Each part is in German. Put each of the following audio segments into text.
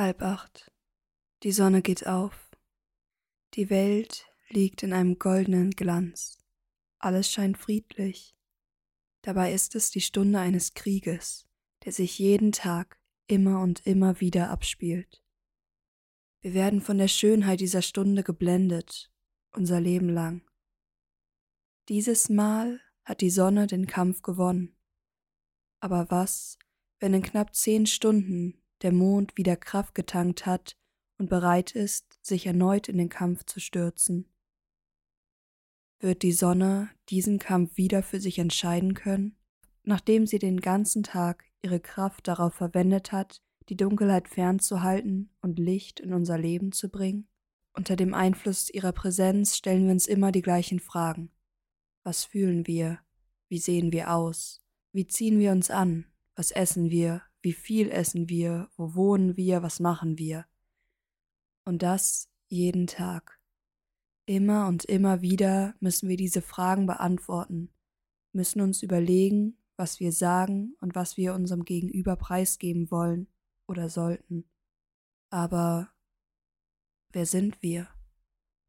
Halb acht. Die Sonne geht auf. Die Welt liegt in einem goldenen Glanz. Alles scheint friedlich. Dabei ist es die Stunde eines Krieges, der sich jeden Tag immer und immer wieder abspielt. Wir werden von der Schönheit dieser Stunde geblendet, unser Leben lang. Dieses Mal hat die Sonne den Kampf gewonnen. Aber was, wenn in knapp zehn Stunden der Mond wieder Kraft getankt hat und bereit ist, sich erneut in den Kampf zu stürzen? Wird die Sonne diesen Kampf wieder für sich entscheiden können, nachdem sie den ganzen Tag ihre Kraft darauf verwendet hat, die Dunkelheit fernzuhalten und Licht in unser Leben zu bringen? Unter dem Einfluss ihrer Präsenz stellen wir uns immer die gleichen Fragen. Was fühlen wir? Wie sehen wir aus? Wie ziehen wir uns an? Was essen wir? Wie viel essen wir? Wo wohnen wir? Was machen wir? Und das jeden Tag. Immer und immer wieder müssen wir diese Fragen beantworten, müssen uns überlegen, was wir sagen und was wir unserem Gegenüber preisgeben wollen oder sollten. Aber wer sind wir?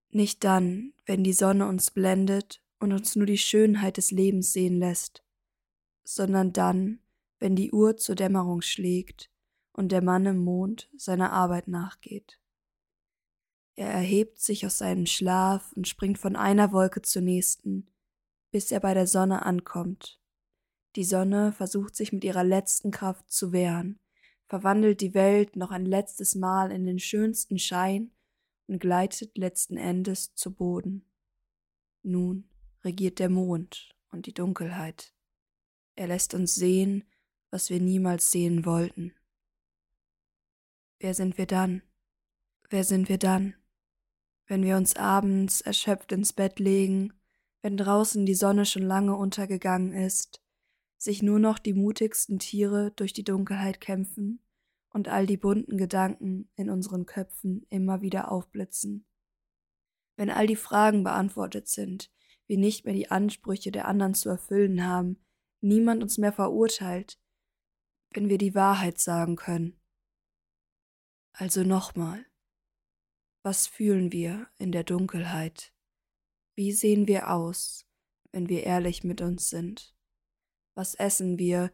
Nicht dann, wenn die Sonne uns blendet und uns nur die Schönheit des Lebens sehen lässt, sondern dann, wenn die Uhr zur Dämmerung schlägt und der Mann im Mond seiner Arbeit nachgeht. Er erhebt sich aus seinem Schlaf und springt von einer Wolke zur nächsten, bis er bei der Sonne ankommt die Sonne versucht sich mit ihrer letzten Kraft zu wehren, verwandelt die Welt noch ein letztes Mal in den schönsten Schein und gleitet letzten Endes zu Boden. Nun regiert der Mond und die Dunkelheit. Er lässt uns sehen, was wir niemals sehen wollten. Wer sind wir dann? Wer sind wir dann? Wenn wir uns abends erschöpft ins Bett legen, wenn draußen die Sonne schon lange untergegangen ist, sich nur noch die mutigsten Tiere durch die Dunkelheit kämpfen und all die bunten Gedanken in unseren Köpfen immer wieder aufblitzen. Wenn all die Fragen beantwortet sind, wir nicht mehr die Ansprüche der anderen zu erfüllen haben, niemand uns mehr verurteilt, wenn wir die Wahrheit sagen können. Also nochmal, was fühlen wir in der Dunkelheit? Wie sehen wir aus, wenn wir ehrlich mit uns sind? Was essen wir,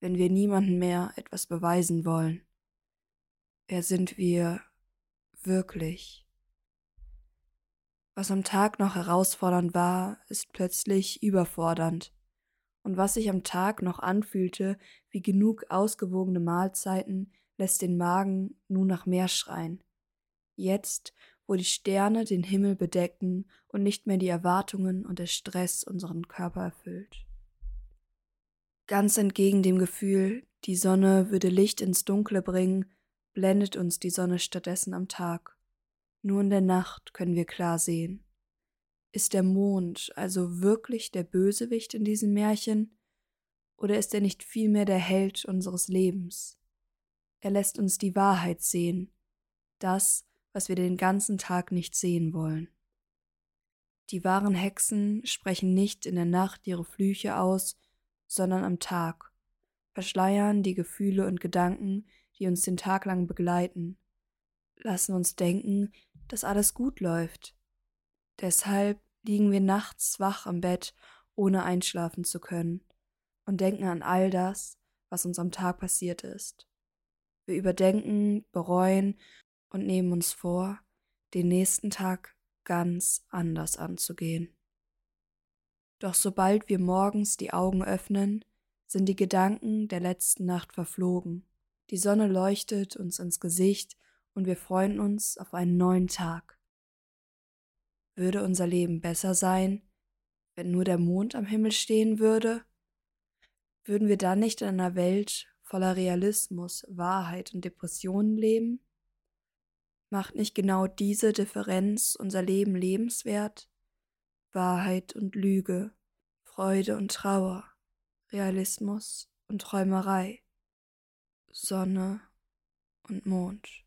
wenn wir niemandem mehr etwas beweisen wollen? Wer sind wir wirklich? Was am Tag noch herausfordernd war, ist plötzlich überfordernd. Und was sich am Tag noch anfühlte wie genug ausgewogene Mahlzeiten, lässt den Magen nun nach mehr schreien. Jetzt, wo die Sterne den Himmel bedecken und nicht mehr die Erwartungen und der Stress unseren Körper erfüllt. Ganz entgegen dem Gefühl, die Sonne würde Licht ins Dunkle bringen, blendet uns die Sonne stattdessen am Tag. Nur in der Nacht können wir klar sehen. Ist der Mond also wirklich der Bösewicht in diesem Märchen? Oder ist er nicht vielmehr der Held unseres Lebens? Er lässt uns die Wahrheit sehen, das, was wir den ganzen Tag nicht sehen wollen. Die wahren Hexen sprechen nicht in der Nacht ihre Flüche aus, sondern am Tag, verschleiern die Gefühle und Gedanken, die uns den Tag lang begleiten, lassen uns denken, dass alles gut läuft. Deshalb liegen wir nachts wach am Bett, ohne einschlafen zu können, und denken an all das, was uns am Tag passiert ist. Wir überdenken, bereuen und nehmen uns vor, den nächsten Tag ganz anders anzugehen. Doch sobald wir morgens die Augen öffnen, sind die Gedanken der letzten Nacht verflogen. Die Sonne leuchtet uns ins Gesicht und wir freuen uns auf einen neuen Tag. Würde unser Leben besser sein, wenn nur der Mond am Himmel stehen würde? Würden wir dann nicht in einer Welt voller Realismus, Wahrheit und Depressionen leben? Macht nicht genau diese Differenz unser Leben lebenswert? Wahrheit und Lüge, Freude und Trauer, Realismus und Träumerei, Sonne und Mond.